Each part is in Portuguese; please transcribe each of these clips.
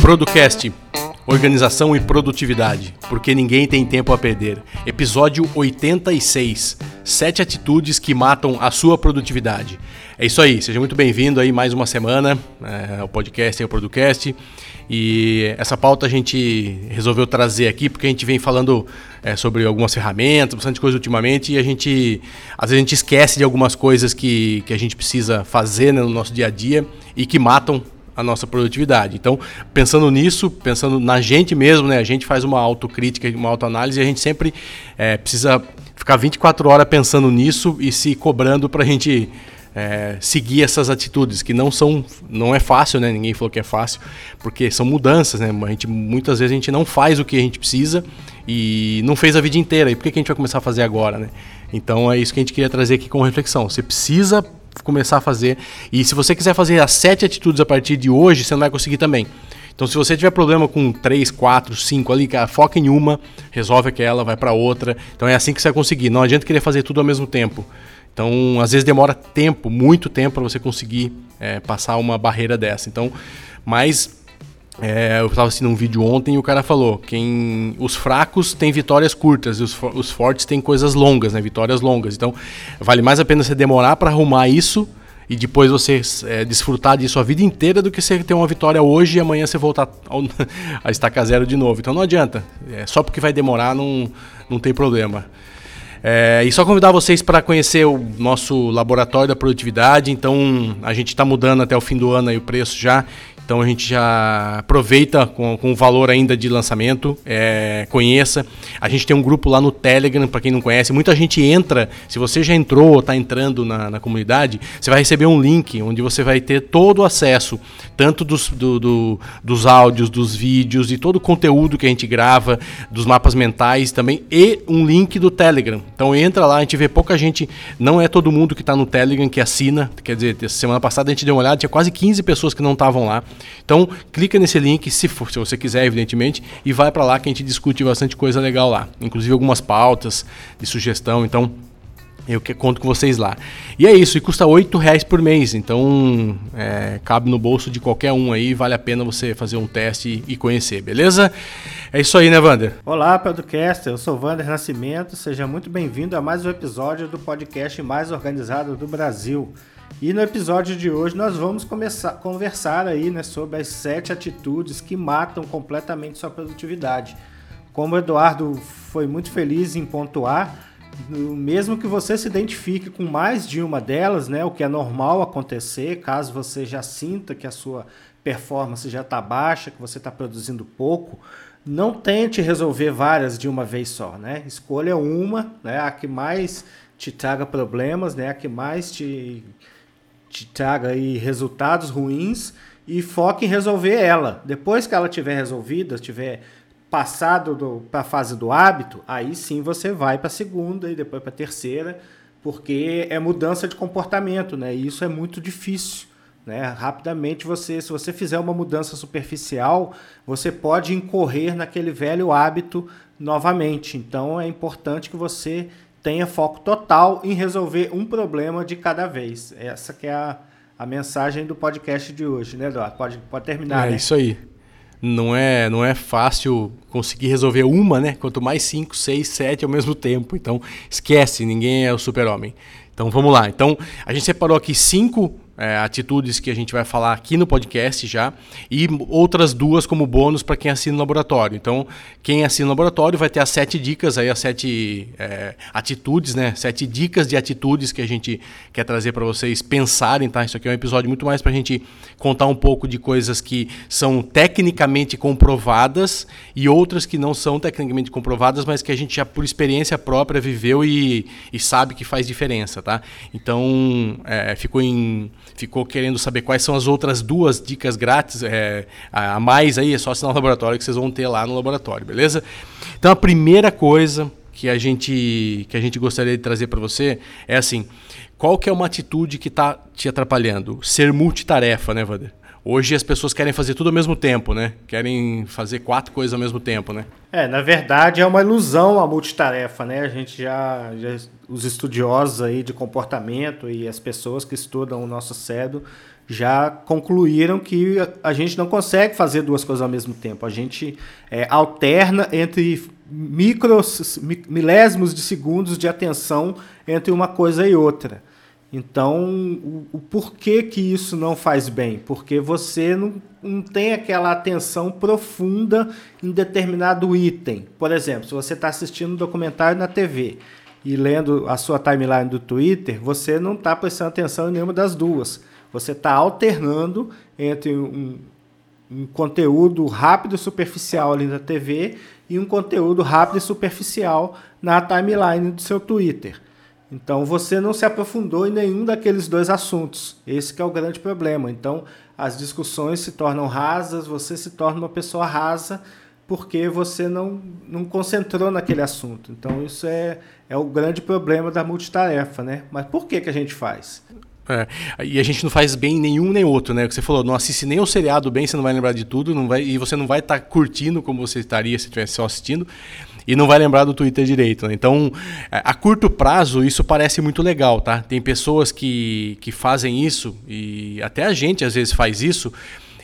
Producast Organização e Produtividade, porque ninguém tem tempo a perder. Episódio 86. Sete atitudes que matam a sua produtividade. É isso aí, seja muito bem-vindo aí mais uma semana é, ao podcast e ao Producast. E essa pauta a gente resolveu trazer aqui porque a gente vem falando é, sobre algumas ferramentas, bastante coisa ultimamente, e a gente às vezes a gente esquece de algumas coisas que, que a gente precisa fazer né, no nosso dia a dia e que matam a nossa produtividade. Então, pensando nisso, pensando na gente mesmo, né? A gente faz uma autocrítica, uma autoanálise e a gente sempre é, precisa ficar 24 horas pensando nisso e se cobrando para a gente é, seguir essas atitudes que não são, não é fácil, né? Ninguém falou que é fácil, porque são mudanças, né? A gente muitas vezes a gente não faz o que a gente precisa e não fez a vida inteira. E por que, a gente vai começar a fazer agora, né? Então é isso que a gente queria trazer aqui como reflexão. Você precisa começar a fazer. E se você quiser fazer as sete atitudes a partir de hoje, você não vai conseguir também. Então, se você tiver problema com três, quatro, cinco ali, cara, foca em uma, resolve aquela, vai para outra. Então, é assim que você vai conseguir. Não adianta querer fazer tudo ao mesmo tempo. Então, às vezes demora tempo, muito tempo, para você conseguir é, passar uma barreira dessa. Então, mas é, eu estava assistindo um vídeo ontem e o cara falou: quem os fracos têm vitórias curtas e os, os fortes têm coisas longas, né? Vitórias longas. Então, vale mais a pena você demorar para arrumar isso e depois você é, desfrutar disso a vida inteira do que você ter uma vitória hoje e amanhã você voltar ao, a estacar zero de novo. Então não adianta. É, só porque vai demorar não, não tem problema. É, e só convidar vocês para conhecer o nosso laboratório da produtividade. Então a gente está mudando até o fim do ano aí o preço já. Então a gente já aproveita com, com o valor ainda de lançamento, é, conheça. A gente tem um grupo lá no Telegram, para quem não conhece. Muita gente entra, se você já entrou ou está entrando na, na, comunidade, você vai receber um link onde você vai ter todo o acesso, tanto dos, do, do, dos áudios, dos vídeos e todo o conteúdo que a gente grava, dos mapas mentais também, e um link do Telegram. Então entra lá, a gente vê pouca gente, não é todo mundo que está no Telegram que assina. Quer dizer, semana passada a gente deu uma olhada, tinha quase 15 pessoas que não estavam lá. Então, clica nesse link, se, for, se você quiser, evidentemente, e vai para lá que a gente discute bastante coisa legal lá. Inclusive algumas pautas de sugestão. Então, eu que conto com vocês lá. E é isso, e custa R$ reais por mês, então é, cabe no bolso de qualquer um aí, vale a pena você fazer um teste e conhecer, beleza? É isso aí, né, Wander? Olá, podcast, eu sou Wander Nascimento, seja muito bem-vindo a mais um episódio do podcast mais organizado do Brasil. E no episódio de hoje nós vamos começar conversar aí, né, sobre as sete atitudes que matam completamente sua produtividade. Como o Eduardo foi muito feliz em pontuar, mesmo que você se identifique com mais de uma delas, né, o que é normal acontecer, caso você já sinta que a sua performance já está baixa, que você está produzindo pouco, não tente resolver várias de uma vez só, né? Escolha uma, né, a que mais te traga problemas, né, a que mais te te traga aí resultados ruins e foque em resolver ela. Depois que ela tiver resolvida, tiver passado para a fase do hábito, aí sim você vai para a segunda e depois para a terceira, porque é mudança de comportamento, né? E isso é muito difícil. Né? Rapidamente você, se você fizer uma mudança superficial, você pode incorrer naquele velho hábito novamente. Então é importante que você tenha foco total em resolver um problema de cada vez. Essa que é a, a mensagem do podcast de hoje, né, Eduardo? Pode, pode terminar. É né? isso aí. Não é, não é fácil conseguir resolver uma, né? Quanto mais cinco, seis, sete ao mesmo tempo. Então, esquece, ninguém é o super-homem. Então, vamos lá. Então, a gente separou aqui cinco é, atitudes que a gente vai falar aqui no podcast já, e outras duas como bônus para quem assina o laboratório. Então, quem assina o laboratório vai ter as sete dicas, aí as sete é, atitudes, né? Sete dicas de atitudes que a gente quer trazer para vocês pensarem, tá? Isso aqui é um episódio muito mais para a gente contar um pouco de coisas que são tecnicamente comprovadas e outras que não são tecnicamente comprovadas, mas que a gente já por experiência própria viveu e, e sabe que faz diferença, tá? Então, é, ficou em ficou querendo saber quais são as outras duas dicas grátis é, a mais aí, é só assinar o laboratório que vocês vão ter lá no laboratório, beleza? Então a primeira coisa que a gente, que a gente gostaria de trazer para você é assim, qual que é uma atitude que está te atrapalhando? Ser multitarefa, né, Vander? Hoje as pessoas querem fazer tudo ao mesmo tempo, né? Querem fazer quatro coisas ao mesmo tempo, né? É, na verdade é uma ilusão a multitarefa, né? A gente já, já os estudiosos aí de comportamento e as pessoas que estudam o nosso cérebro já concluíram que a gente não consegue fazer duas coisas ao mesmo tempo. A gente é, alterna entre micros, milésimos de segundos de atenção entre uma coisa e outra. Então, o, o, porquê que isso não faz bem? Porque você não, não tem aquela atenção profunda em determinado item. Por exemplo, se você está assistindo um documentário na TV e lendo a sua timeline do Twitter, você não está prestando atenção em nenhuma das duas. Você está alternando entre um, um conteúdo rápido e superficial ali na TV e um conteúdo rápido e superficial na timeline do seu Twitter. Então você não se aprofundou em nenhum daqueles dois assuntos. Esse é o grande problema. Então as discussões se tornam rasas, você se torna uma pessoa rasa porque você não, não concentrou naquele assunto. Então isso é, é o grande problema da multitarefa, né? Mas por que, que a gente faz? É, e a gente não faz bem nenhum nem outro, né? O que você falou, não assiste nem o seriado bem, você não vai lembrar de tudo, não vai, e você não vai estar tá curtindo como você estaria se estivesse só assistindo, e não vai lembrar do Twitter direito. Né? Então, é, a curto prazo, isso parece muito legal, tá? Tem pessoas que, que fazem isso, e até a gente às vezes faz isso,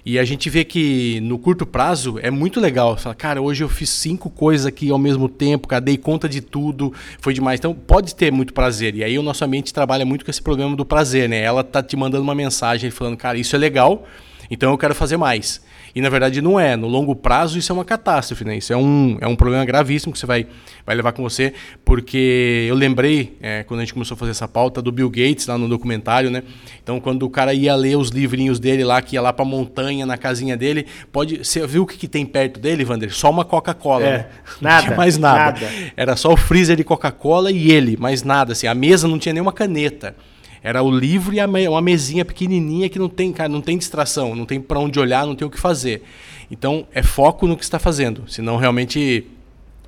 e a gente vê que no curto prazo é muito legal. Fala, cara, hoje eu fiz cinco coisas aqui ao mesmo tempo, cara, dei conta de tudo, foi demais. Então pode ter muito prazer. E aí o nosso ambiente trabalha muito com esse programa do prazer, né? Ela tá te mandando uma mensagem falando, cara, isso é legal, então eu quero fazer mais. E na verdade não é. No longo prazo isso é uma catástrofe, né? Isso é um, é um problema gravíssimo que você vai, vai levar com você, porque eu lembrei, é, quando a gente começou a fazer essa pauta, do Bill Gates lá no documentário, né? Então quando o cara ia ler os livrinhos dele lá, que ia lá pra montanha, na casinha dele, pode. Você viu o que, que tem perto dele, Vander? Só uma Coca-Cola. É, né? Nada. Não tinha mais nada. nada. Era só o freezer de Coca-Cola e ele, mais nada. Assim, a mesa não tinha nenhuma caneta. Era o livro e a uma mesinha pequenininha que não tem, cara, não tem distração, não tem para onde olhar, não tem o que fazer. Então, é foco no que está fazendo, senão realmente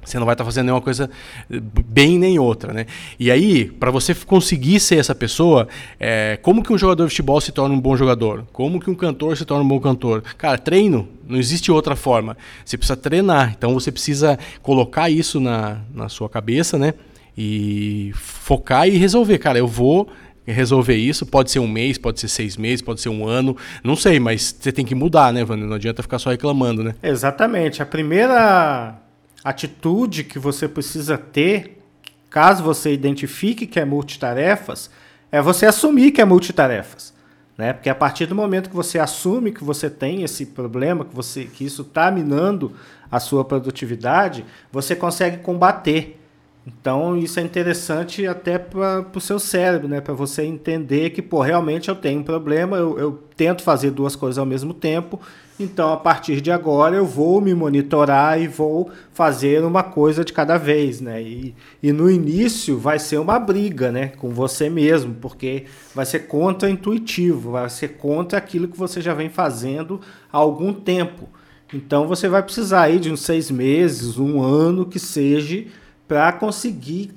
você não vai estar tá fazendo nenhuma coisa bem nem outra, né? E aí, para você conseguir ser essa pessoa, é, como que um jogador de futebol se torna um bom jogador? Como que um cantor se torna um bom cantor? Cara, treino, não existe outra forma. Você precisa treinar, então você precisa colocar isso na, na sua cabeça, né? E focar e resolver, cara, eu vou resolver isso. Pode ser um mês, pode ser seis meses, pode ser um ano, não sei, mas você tem que mudar, né, Wander? Não adianta ficar só reclamando, né? Exatamente. A primeira atitude que você precisa ter, caso você identifique que é multitarefas, é você assumir que é multitarefas. Né? Porque a partir do momento que você assume que você tem esse problema, que, você, que isso está minando a sua produtividade, você consegue combater. Então isso é interessante até para o seu cérebro, né? Para você entender que, pô, realmente eu tenho um problema, eu, eu, tento fazer duas coisas ao mesmo tempo, então a partir de agora eu vou me monitorar e vou fazer uma coisa de cada vez, né? E, e no início vai ser uma briga, né? Com você mesmo, porque vai ser contra-intuitivo, vai ser contra aquilo que você já vem fazendo há algum tempo. Então você vai precisar aí de uns seis meses, um ano que seja para conseguir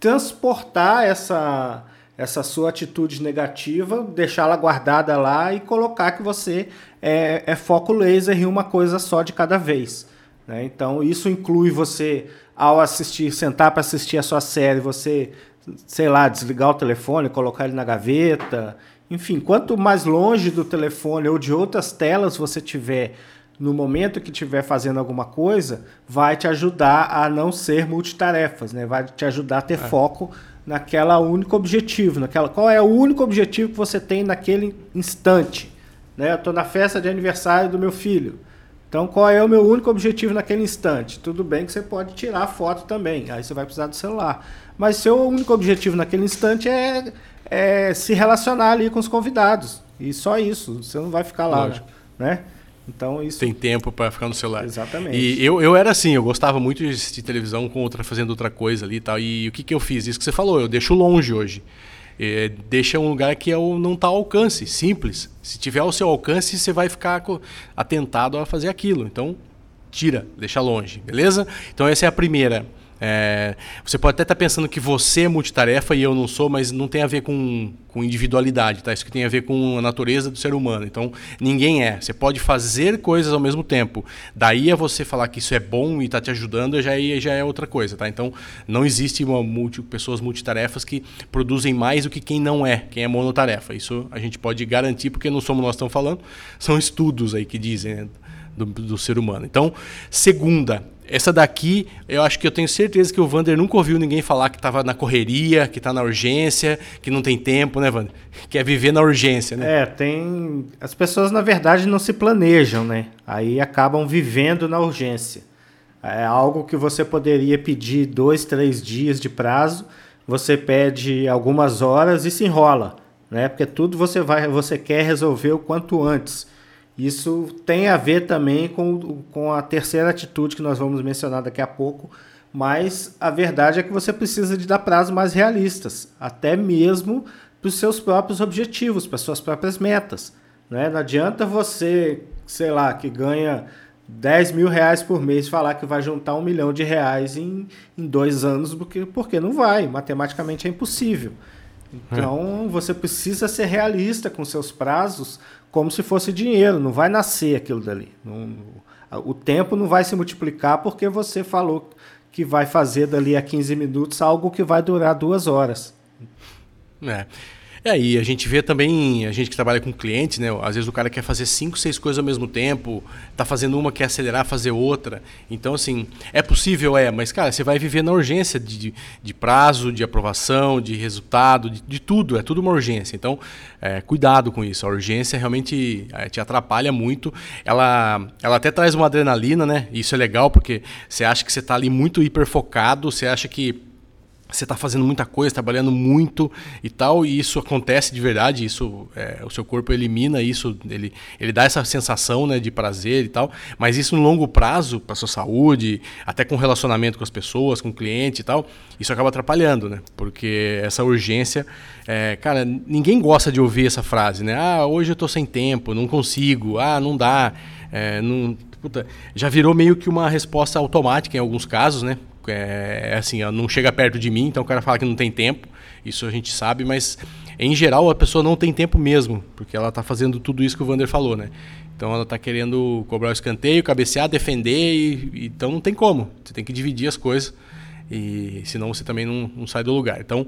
transportar essa, essa sua atitude negativa, deixá-la guardada lá e colocar que você é, é, foco laser em uma coisa só de cada vez. Né? Então, isso inclui você, ao assistir, sentar para assistir a sua série, você, sei lá, desligar o telefone, colocar ele na gaveta. Enfim, quanto mais longe do telefone ou de outras telas você tiver no momento que estiver fazendo alguma coisa, vai te ajudar a não ser multitarefas, né? Vai te ajudar a ter é. foco naquela único objetivo, naquela qual é o único objetivo que você tem naquele instante, né? Eu estou na festa de aniversário do meu filho. Então, qual é o meu único objetivo naquele instante? Tudo bem que você pode tirar foto também, aí você vai precisar do celular. Mas seu único objetivo naquele instante é, é se relacionar ali com os convidados. E só isso, você não vai ficar lá, né? Então isso tem tempo para ficar no celular. Exatamente. E eu, eu era assim, eu gostava muito de assistir televisão com outra fazendo outra coisa ali e tal. E o que que eu fiz? Isso que você falou, eu deixo longe hoje. É, deixa um lugar que é não está ao alcance, simples. Se tiver ao seu alcance, você vai ficar atentado a fazer aquilo. Então, tira, deixa longe, beleza? Então essa é a primeira É, você pode até estar tá pensando que você é multitarefa e eu não sou, mas não tem a ver com, com individualidade, tá? Isso que tem a ver com a natureza do ser humano. Então, ninguém é. Você pode fazer coisas ao mesmo tempo. Daí a você falar que isso é bom e está te ajudando, já, é, já é outra coisa, tá? Então, não existe uma multi, pessoas multitarefas que produzem mais do que quem não é, quem é monotarefa. Isso a gente pode garantir, porque não somos nós que estamos falando, são estudos aí que dizem né, do, do ser humano. Então, segunda, essa daqui, eu acho que eu tenho certeza que o Vander nunca ouviu ninguém falar que estava na correria, que está na urgência, que não tem tempo, né, Vander? Que é viver na urgência, né? É, tem. As pessoas, na verdade, não se planejam, né? Aí acabam vivendo na urgência. É algo que você poderia pedir dois, três dias de prazo, você pede algumas horas e se enrola, né? Porque tudo você vai, você quer resolver o quanto antes. Isso tem a ver também com, com a terceira atitude que nós vamos mencionar daqui a pouco, mas a verdade é que você precisa de dar prazos mais realistas, até mesmo para os seus próprios objetivos, para as suas próprias metas. Né? Não adianta você, sei lá, que ganha 10 mil reais por mês falar que vai juntar um milhão de reais em, em dois anos, porque, porque não vai, matematicamente é impossível. Então, você precisa ser realista com seus prazos, como se fosse dinheiro, não vai nascer aquilo dali. Não, o tempo não vai se multiplicar porque você falou que vai fazer dali a 15 minutos algo que vai durar duas horas. É. É, e a gente vê também, a gente que trabalha com clientes, né? Às vezes o cara quer fazer cinco, seis coisas ao mesmo tempo, tá fazendo uma, quer acelerar, fazer outra. Então, assim, é possível, é, mas, cara, você vai viver na urgência de, de prazo, de aprovação, de resultado, de, de tudo, é tudo uma urgência. Então, é, cuidado com isso. A urgência realmente é, te atrapalha muito. Ela, ela até traz uma adrenalina, né? Isso é legal, porque você acha que você está ali muito hiperfocado, você acha que você está fazendo muita coisa, trabalhando muito e tal, e isso acontece de verdade, isso é, o seu corpo elimina isso, ele, ele dá essa sensação né, de prazer e tal, mas isso no longo prazo, para sua saúde, até com relacionamento com as pessoas, com o cliente e tal, isso acaba atrapalhando, né? Porque essa urgência, é, cara, ninguém gosta de ouvir essa frase, né? Ah, hoje eu estou sem tempo, não consigo, ah, não dá, é, não, puta, já virou meio que uma resposta automática em alguns casos, né? É, é, assim, não chega perto de mim, então o cara fala que não tem tempo, isso a gente sabe, mas em geral a pessoa não tem tempo mesmo, porque ela está fazendo tudo isso que o Vander falou, né? Então ela está querendo cobrar o escanteio, cabecear, defender, e, então não tem como. Você tem que dividir as coisas, e senão você também não, não sai do lugar. Então,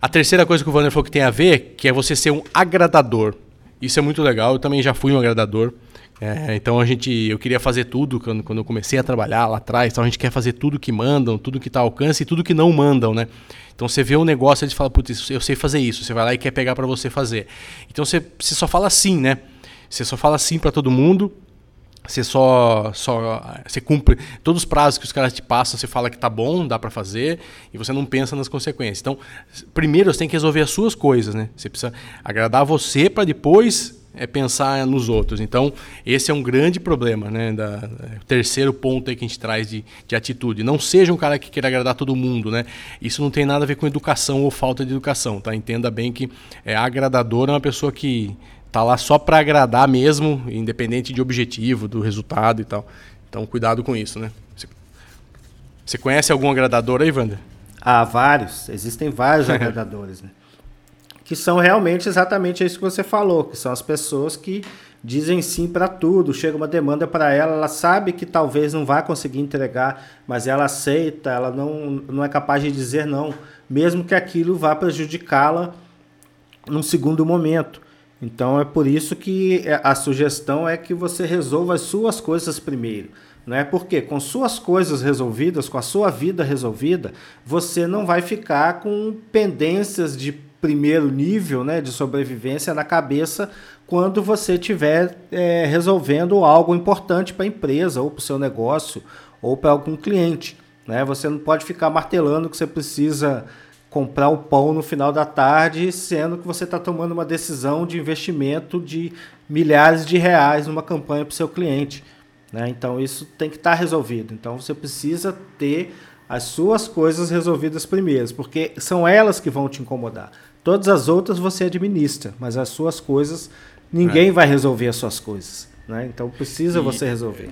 a terceira coisa que o Vander falou que tem a ver, que é você ser um agradador. Isso é muito legal, eu também já fui um agradador. É, então a gente, eu queria fazer tudo quando, quando eu comecei a trabalhar lá atrás. Então a gente quer fazer tudo que mandam, tudo que está ao alcance e tudo que não mandam, né? Então você vê um negócio e fala, putz, eu sei fazer isso. Você vai lá e quer pegar para você fazer. Então você, você só fala sim, né? Você só fala sim para todo mundo. Você só, só você cumpre todos os prazos que os caras te passam, você fala que tá bom, dá para fazer, e você não pensa nas consequências. Então, primeiro você tem que resolver as suas coisas, né? Você precisa agradar você para depois é pensar nos outros. Então, esse é um grande problema, né? Da, o terceiro ponto aí que a gente traz de, de atitude. Não seja um cara que queira agradar todo mundo, né? Isso não tem nada a ver com educação ou falta de educação, tá? Entenda bem que é agradador é uma pessoa que tá lá só para agradar mesmo, independente de objetivo, do resultado e tal. Então, cuidado com isso, né? Você, você conhece algum agradador aí, Wander? Há vários. Existem vários agradadores, né? Que são realmente exatamente isso que você falou, que são as pessoas que dizem sim para tudo, chega uma demanda para ela, ela sabe que talvez não vai conseguir entregar, mas ela aceita, ela não, não é capaz de dizer não, mesmo que aquilo vá prejudicá-la num segundo momento. Então é por isso que a sugestão é que você resolva as suas coisas primeiro. Né? Porque com suas coisas resolvidas, com a sua vida resolvida, você não vai ficar com pendências de primeiro nível né, de sobrevivência na cabeça quando você estiver é, resolvendo algo importante para a empresa, ou para o seu negócio, ou para algum cliente. Né? Você não pode ficar martelando que você precisa comprar o pão no final da tarde, sendo que você está tomando uma decisão de investimento de milhares de reais numa campanha para o seu cliente. Né? Então isso tem que estar tá resolvido. Então você precisa ter as suas coisas resolvidas primeiro, porque são elas que vão te incomodar. Todas as outras você administra, mas as suas coisas, ninguém é. vai resolver as suas coisas. Né? Então precisa e, você resolver.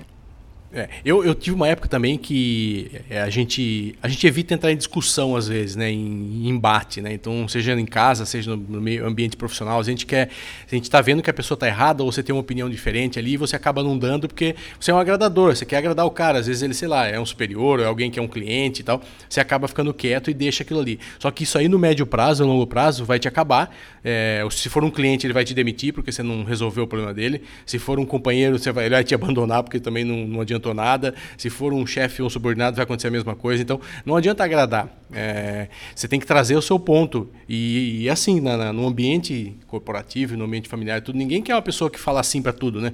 É, eu, eu tive uma época também que é, a, gente, a gente evita entrar em discussão às vezes, né, em, em embate, né? Então, seja em casa, seja no, no meio ambiente profissional, a gente quer, a gente está vendo que a pessoa está errada ou você tem uma opinião diferente ali, você acaba não dando porque você é um agradador, você quer agradar o cara, às vezes ele, sei lá, é um superior, é alguém que é um cliente e tal, você acaba ficando quieto e deixa aquilo ali. Só que isso aí no médio prazo, no longo prazo, vai te acabar. É, se for um cliente, ele vai te demitir porque você não resolveu o problema dele. Se for um companheiro, você vai, ele vai te abandonar porque também não, não adiantou nada. Se for um chefe ou um subordinado, vai acontecer a mesma coisa. Então, não adianta agradar. É, você tem que trazer o seu ponto. E, e assim, na, na, no ambiente corporativo, no ambiente familiar, tudo, ninguém quer uma pessoa que fala assim para tudo, né?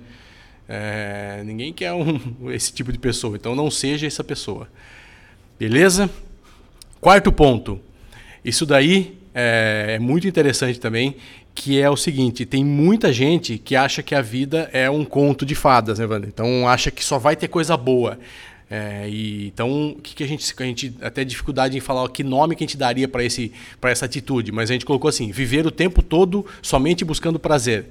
É, ninguém quer um, esse tipo de pessoa. Então, não seja essa pessoa. Beleza? Quarto ponto. Isso daí é, é muito interessante também que é o seguinte: tem muita gente que acha que a vida é um conto de fadas, né, Wander? Então acha que só vai ter coisa boa. É, e, então, o que, que a gente. A gente até dificuldade em falar que nome que a gente daria para essa atitude, mas a gente colocou assim: viver o tempo todo somente buscando prazer.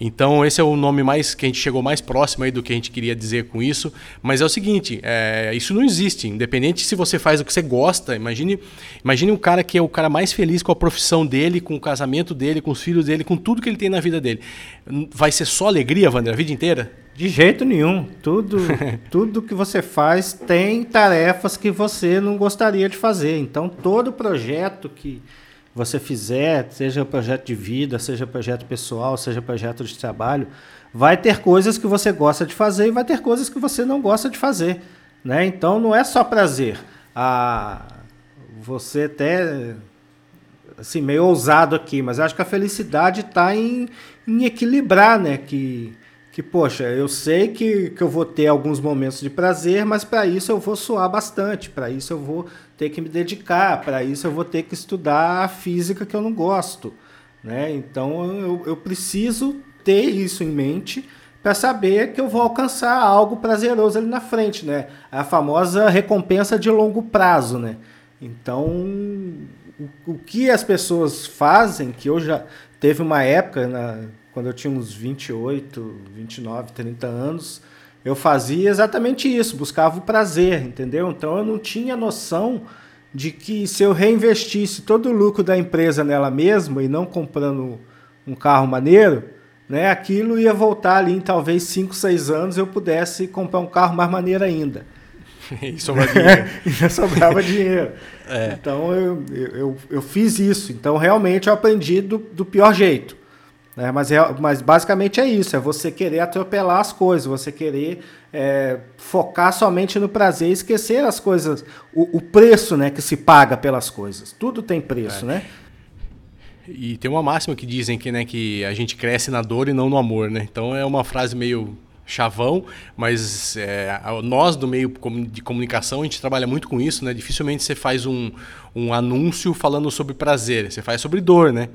Então esse é o nome mais que a gente chegou mais próximo aí do que a gente queria dizer com isso. Mas é o seguinte, é, isso não existe. Independente se você faz o que você gosta, imagine, imagine um cara que é o cara mais feliz com a profissão dele, com o casamento dele, com os filhos dele, com tudo que ele tem na vida dele. Vai ser só alegria, Wander, a vida inteira? De jeito nenhum. Tudo, tudo que você faz tem tarefas que você não gostaria de fazer. Então todo projeto que você fizer, seja projeto de vida, seja projeto pessoal, seja projeto de trabalho, vai ter coisas que você gosta de fazer e vai ter coisas que você não gosta de fazer. Né? Então não é só prazer. Ah, você até assim, meio ousado aqui, mas acho que a felicidade está em, em equilibrar, né? Que que, poxa, eu sei que, que eu vou ter alguns momentos de prazer, mas para isso eu vou suar bastante, para isso eu vou ter que me dedicar, para isso eu vou ter que estudar a física que eu não gosto. Né? Então eu, eu preciso ter isso em mente para saber que eu vou alcançar algo prazeroso ali na frente, né? A famosa recompensa de longo prazo, né? Então, o, o que as pessoas fazem, que eu já teve uma época na, quando eu tinha uns 28, 29, 30 anos, eu fazia exatamente isso, buscava o prazer, entendeu? Então eu não tinha noção de que se eu reinvestisse todo o lucro da empresa nela mesma e não comprando um carro maneiro, né, aquilo ia voltar ali em talvez 5, 6 anos eu pudesse comprar um carro mais maneiro ainda. e sobrava dinheiro. e sobrava dinheiro. É. Então eu, eu, eu fiz isso. Então realmente eu aprendi do, do pior jeito. Né? Mas, é, mas basicamente é isso: é você querer atropelar as coisas, você querer é, focar somente no prazer e esquecer as coisas, o, o, preço né, que se paga pelas coisas. Tudo tem preço, é. né? E tem uma máxima que dizem que, né, que a gente cresce na dor e não no amor, né? Então é uma frase meio chavão, mas é, nós do meio de comunicação a gente trabalha muito com isso, né? Dificilmente você faz um, um anúncio falando sobre prazer, você faz sobre dor, né?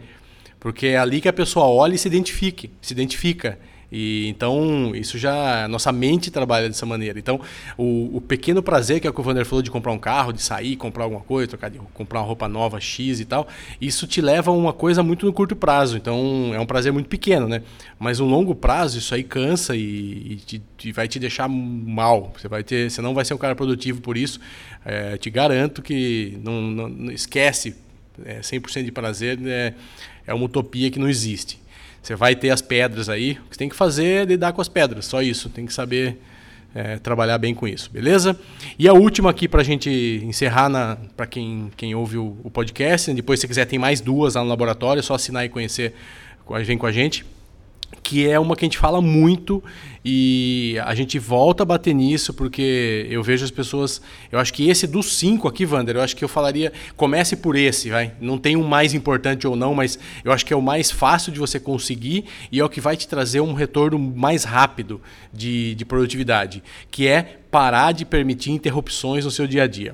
Porque é ali que a pessoa olha e se identifique, se identifica. E então isso já nossa mente trabalha dessa maneira. Então o, o, pequeno prazer que é o que o Vander falou de comprar um carro, de sair, comprar alguma coisa, trocar de, comprar uma roupa nova X e tal, isso te leva a uma coisa muito no curto prazo. Então é um prazer muito pequeno, né? Mas no longo prazo isso aí cansa e, e, te, vai te deixar mal. Você vai ter, você não vai ser um cara produtivo por isso. É, te garanto que não, não, não esquece é, 100% de prazer. É, é uma utopia que não existe. Você vai ter as pedras aí, o que você tem que fazer é lidar com as pedras, só isso. Tem que saber é, trabalhar bem com isso, beleza? E a última aqui para a gente encerrar para quem, quem ouve o, o podcast. Depois, se quiser, tem mais duas lá no laboratório, é só assinar e conhecer, vem com a gente que é uma que a gente fala muito e a gente volta a bater nisso porque eu vejo as pessoas. Eu acho que esse dos cinco aqui, Wander, eu acho que eu falaria. Comece por esse, vai. Não tem um mais importante ou não, mas eu acho que é o mais fácil de você conseguir e é o que vai te trazer um retorno mais rápido de, de produtividade, que é parar de permitir interrupções no seu dia a dia.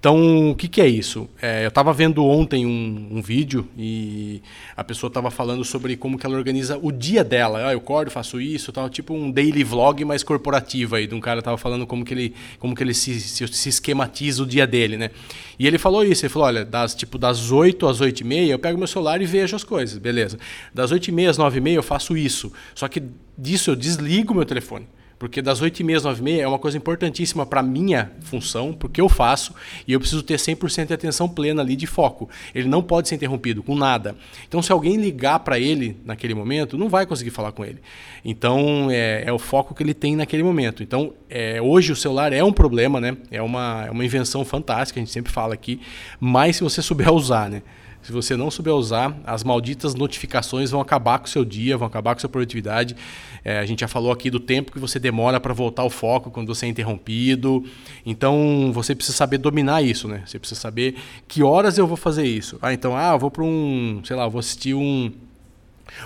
Então, o que, que é isso? É, eu estava vendo ontem um, um, vídeo e a pessoa estava falando sobre como que ela organiza o dia dela. Ah, eu acordo, faço isso, tal, tipo um daily vlog mais corporativo aí. De um cara estava falando como que ele, como que ele se, se, se, esquematiza o dia dele, né? E ele falou isso, ele falou, olha, das, tipo, das 8 às 8 e meia eu pego meu celular e vejo as coisas, beleza. Das 8 e meia às 9 e meia eu faço isso. Só que disso eu desligo meu telefone. Porque das 8h30 às 9h30 é uma coisa importantíssima para minha função, porque eu faço, e eu preciso ter 100% de atenção plena ali de foco. Ele não pode ser interrompido com nada. Então, se alguém ligar para ele naquele momento, não vai conseguir falar com ele. Então, é, é o foco que ele tem naquele momento. Então, é, hoje o celular é um problema, né? É uma, é uma invenção fantástica, a gente sempre fala aqui, mas se você souber usar, né? Se você não souber usar, as malditas notificações vão acabar com o seu dia, vão acabar com a sua produtividade. É, a gente já falou aqui do tempo que você demora para voltar ao foco quando você é interrompido. Então você precisa saber dominar isso, né? Você precisa saber que horas eu vou fazer isso. Ah, então, ah, eu vou para um, sei lá, vou assistir um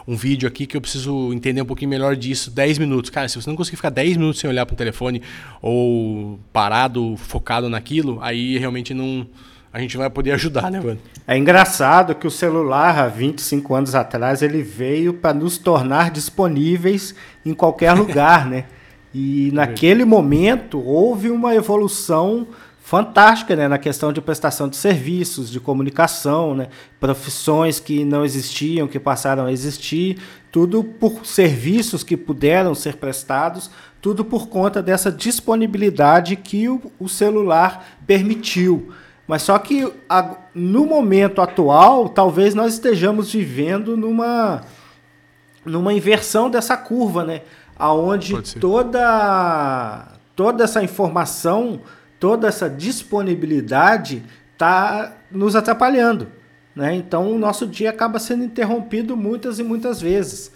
um vídeo aqui que eu preciso entender um pouquinho melhor disso, 10 minutos. Cara, se você não conseguir ficar 10 minutos sem olhar para o telefone ou parado, focado naquilo, aí realmente não a gente vai poder ajudar, né, mano? É engraçado que o celular, há 25 anos atrás, ele veio para nos tornar disponíveis em qualquer lugar, né? E naquele momento houve uma evolução fantástica né, na questão de prestação de serviços, de comunicação, né, profissões que não existiam, que passaram a existir, tudo por serviços que puderam ser prestados, tudo por conta dessa disponibilidade que o, o celular permitiu. Mas só que a, no momento atual, talvez nós estejamos vivendo numa, numa inversão dessa curva, né? Aonde toda, toda essa informação, toda essa disponibilidade está nos atrapalhando. Né? Então o nosso dia acaba sendo interrompido muitas e muitas vezes.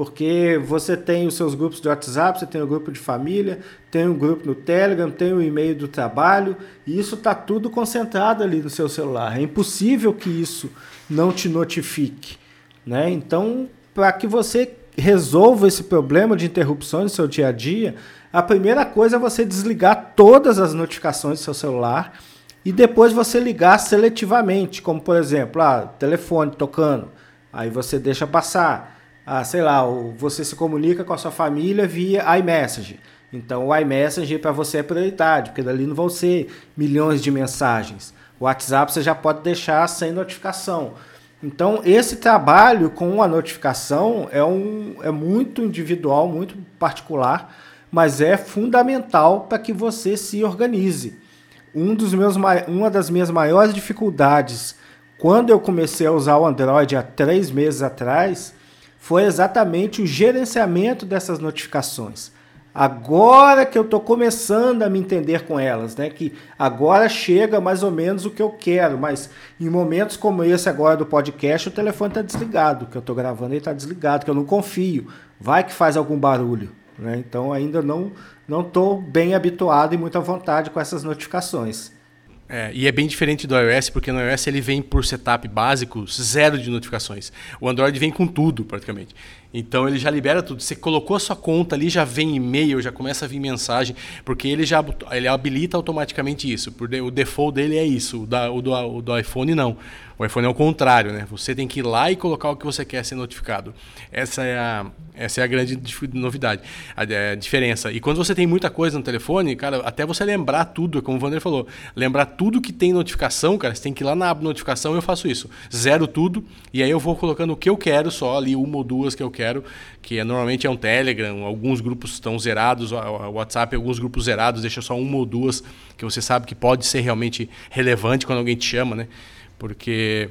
Porque você tem os seus grupos de WhatsApp, você tem o um grupo de família, tem um grupo no Telegram, tem o um e-mail do trabalho, e isso está tudo concentrado ali no seu celular. É impossível que isso não te notifique. Né? Então, para que você resolva esse problema de interrupções no seu dia a dia, a primeira coisa é você desligar todas as notificações do seu celular e depois você ligar seletivamente, como por exemplo, ah, telefone tocando, aí você deixa passar ah, sei lá, você se comunica com a sua família via iMessage. Então o iMessage para você é prioridade, porque dali não vão ser milhões de mensagens. O WhatsApp você já pode deixar sem notificação. Então esse trabalho com a notificação é, um, é muito individual, muito particular, mas é fundamental para que você se organize. Um dos meus, uma das minhas maiores dificuldades quando eu comecei a usar o Android há três meses atrás foi exatamente o gerenciamento dessas notificações. Agora que eu estou começando a me entender com elas, né? Que agora chega mais ou menos o que eu quero, mas em momentos como esse agora do podcast, o telefone está desligado, que eu estou gravando ele está desligado, que eu não confio. Vai que faz algum barulho, né? Então ainda não não estou bem habituado e muita vontade com essas notificações. É, e é bem diferente do iOS, porque no iOS ele vem por setup básico, zero de notificações. O Android vem com tudo, praticamente. Então ele já libera tudo. Você colocou a sua conta ali, já vem e-mail, já começa a vir mensagem, porque ele já ele habilita automaticamente isso. O default dele é isso, o, da, o, do, o do iPhone não. O iPhone é o contrário, né? Você tem que ir lá e colocar o que você quer ser notificado. Essa é a, essa é a grande novidade, a, a, diferença. E quando você tem muita coisa no telefone, cara, até você lembrar tudo, como o Vander falou, lembrar tudo que tem notificação, cara, você tem que ir lá na aba notificação, eu faço isso. Zero tudo, e aí eu vou colocando o que eu quero só, ali uma ou duas que eu quero, que é, normalmente é um Telegram, alguns grupos estão zerados, o WhatsApp, alguns grupos zerados, deixa só uma ou duas, que você sabe que pode ser realmente relevante quando alguém te chama, né? Porque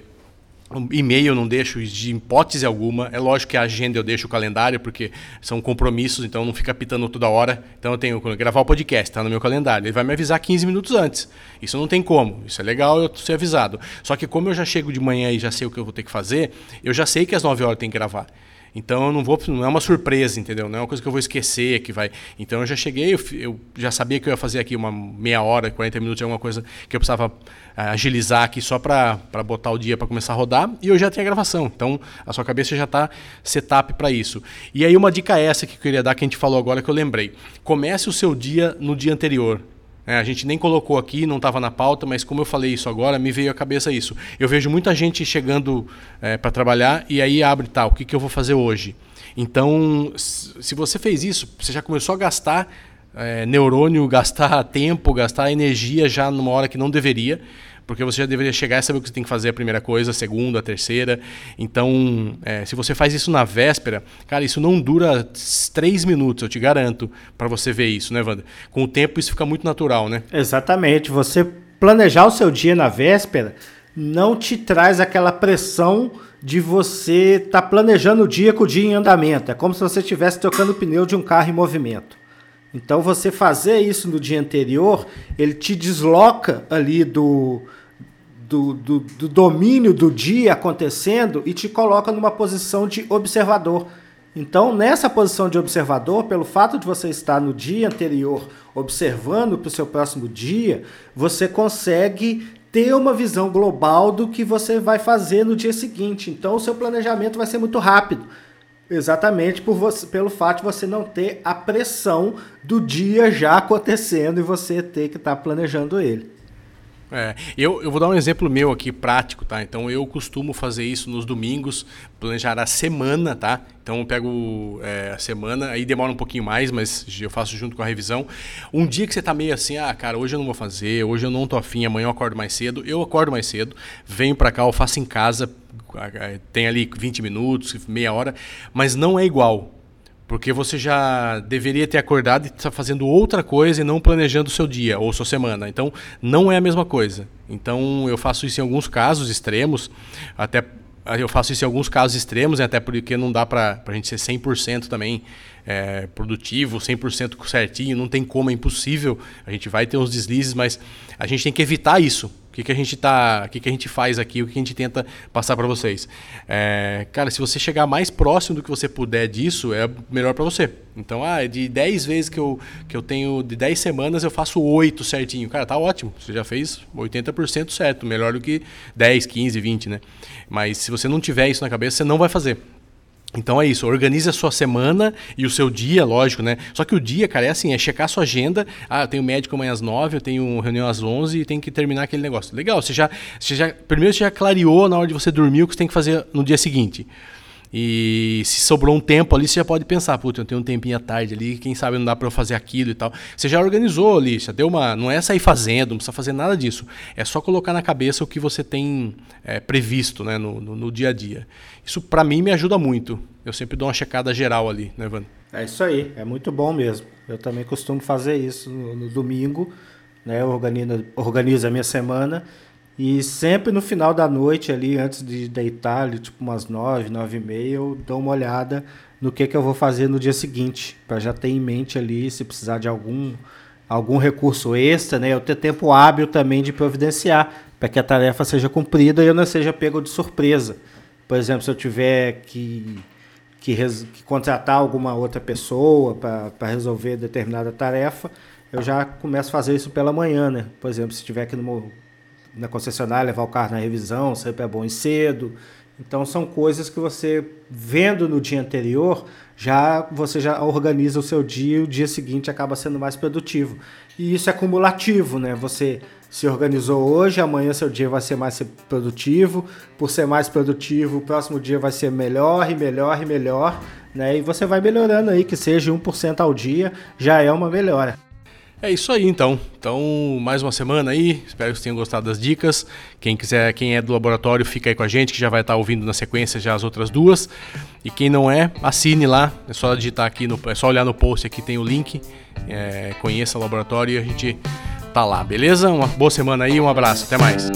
e-mail eu não deixo de hipótese alguma. É lógico que a agenda eu deixo o calendário, porque são compromissos, então não fica pitando toda hora. Então eu tenho que gravar o podcast, está no meu calendário. Ele vai me avisar 15 minutos antes. Isso não tem como. Isso é legal eu ser avisado. Só que como eu já chego de manhã e já sei o que eu vou ter que fazer, eu já sei que às 9 horas tem que gravar. Então eu não vou, não é uma surpresa, entendeu? Não é uma coisa que eu vou esquecer, que vai. Então eu já cheguei, eu, eu já sabia que eu ia fazer aqui uma meia hora, 40 minutos, alguma coisa que eu precisava uh, agilizar aqui só para botar o dia para começar a rodar, e eu já tenho a gravação. Então a sua cabeça já está setup para isso. E aí uma dica essa que eu queria dar que a gente falou agora que eu lembrei. Comece o seu dia no dia anterior. É, a gente nem colocou aqui, não estava na pauta, mas como eu falei isso agora, me veio à cabeça isso. Eu vejo muita gente chegando é, para trabalhar e aí abre tal, tá, o que, que eu vou fazer hoje? Então, se você fez isso, você já começou a gastar é, neurônio, gastar tempo, gastar energia já numa hora que não deveria porque você já deveria chegar e saber o que você tem que fazer a primeira coisa, a segunda, a terceira. Então, é, se você faz isso na véspera, cara, isso não dura três minutos, eu te garanto, para você ver isso, né, Wander? Com o tempo isso fica muito natural, né? Exatamente. Você planejar o seu dia na véspera não te traz aquela pressão de você estar tá planejando o dia com o dia em andamento. É como se você estivesse trocando o pneu de um carro em movimento. Então você fazer isso no dia anterior, ele te desloca ali do, do, do, do, domínio do dia acontecendo e te coloca numa posição de observador. Então, nessa posição de observador, pelo fato de você estar no dia anterior observando para o seu próximo dia, você consegue ter uma visão global do que você vai fazer no dia seguinte. Então, o seu planejamento vai ser muito rápido. Exatamente por você, pelo fato de você não ter a pressão do dia já acontecendo e você ter que estar tá planejando ele. É, eu, eu vou dar um exemplo meu aqui prático, tá? Então eu costumo fazer isso nos domingos, planejar a semana, tá? Então eu pego é, a semana, aí demora um pouquinho mais, mas eu faço junto com a revisão. Um dia que você tá meio assim, ah, cara, hoje eu não vou fazer, hoje eu não tô afim, amanhã eu acordo mais cedo, eu acordo mais cedo, venho para cá, eu faço em casa, tem ali 20 minutos, meia hora, mas não é igual. Porque você já deveria ter acordado e está fazendo outra coisa e não planejando o seu dia ou sua semana. Então, não é a mesma coisa. Então, eu faço isso em alguns casos extremos, até eu faço isso em alguns casos extremos, até porque não dá para a gente ser 100% também é, produtivo, 100% certinho, não tem como, é impossível. A gente vai ter uns deslizes, mas a gente tem que evitar isso que, que a gente tá, o que, que a gente faz aqui, o que a gente tenta passar para vocês. É, cara, se você chegar mais próximo do que você puder disso, é melhor para você. Então, ah, de 10 vezes que eu, que eu tenho, de 10 semanas eu faço 8 certinho. Cara, tá ótimo. Você já fez 80% certo, melhor do que 10, 15, 20, né? Mas se você não tiver isso na cabeça, você não vai fazer. Então é isso, organize a sua semana e o seu dia, lógico, né? Só que o dia, cara, é assim, é checar a sua agenda. Ah, eu tenho médico amanhã às 9, eu tenho reunião às 11 e tem que terminar aquele negócio. Legal, você já, você já primeiro você já clareou na hora de você dormir o que você tem que fazer no dia seguinte. E se sobrou um tempo ali, você já pode pensar, puta, eu tenho um tempinho à tarde ali, quem sabe não dá para eu fazer aquilo e tal. Você já organizou ali, já deu uma. Não é sair fazendo, não precisa fazer nada disso. É só colocar na cabeça o que você tem é, previsto né, no, no, no, dia a dia. Isso para mim me ajuda muito. Eu sempre dou uma checada geral ali, né, Vando? É isso aí, é muito bom mesmo. Eu também costumo fazer isso no, no domingo, né? Eu organizo, organizo a minha semana e sempre no final da noite ali, antes de deitar, ali, tipo umas nove, nove e meia, eu dou uma olhada no que, que eu vou fazer no dia seguinte, para já ter em mente ali se precisar de algum, algum recurso extra, né? Eu ter tempo hábil também de providenciar, para que a tarefa seja cumprida e eu não seja pego de surpresa. Por exemplo, se eu tiver que, que, que contratar alguma outra pessoa para resolver determinada tarefa, eu já começo a fazer isso pela manhã, né? Por exemplo, se tiver que no na concessionária, levar o carro na revisão, sempre é bom ir cedo. Então são coisas que você vendo no dia anterior, já você já organiza o seu dia e o dia seguinte acaba sendo mais produtivo. E isso é cumulativo, né? Você se organizou hoje, amanhã seu dia vai ser mais produtivo. Por ser mais produtivo, o próximo dia vai ser melhor e melhor e melhor, né? E você vai melhorando aí, que seja 1% ao dia, já é uma melhora. É isso aí então. Então, mais uma semana aí. Espero que vocês tenham gostado das dicas. Quem quiser, quem é do laboratório, fica aí com a gente, que já vai estar ouvindo na sequência já as outras duas. E quem não é, assine lá. É só digitar aqui no, é só olhar no post aqui tem o link. É, conheça o laboratório e a gente tá lá, beleza? Uma boa semana aí, um abraço, até mais.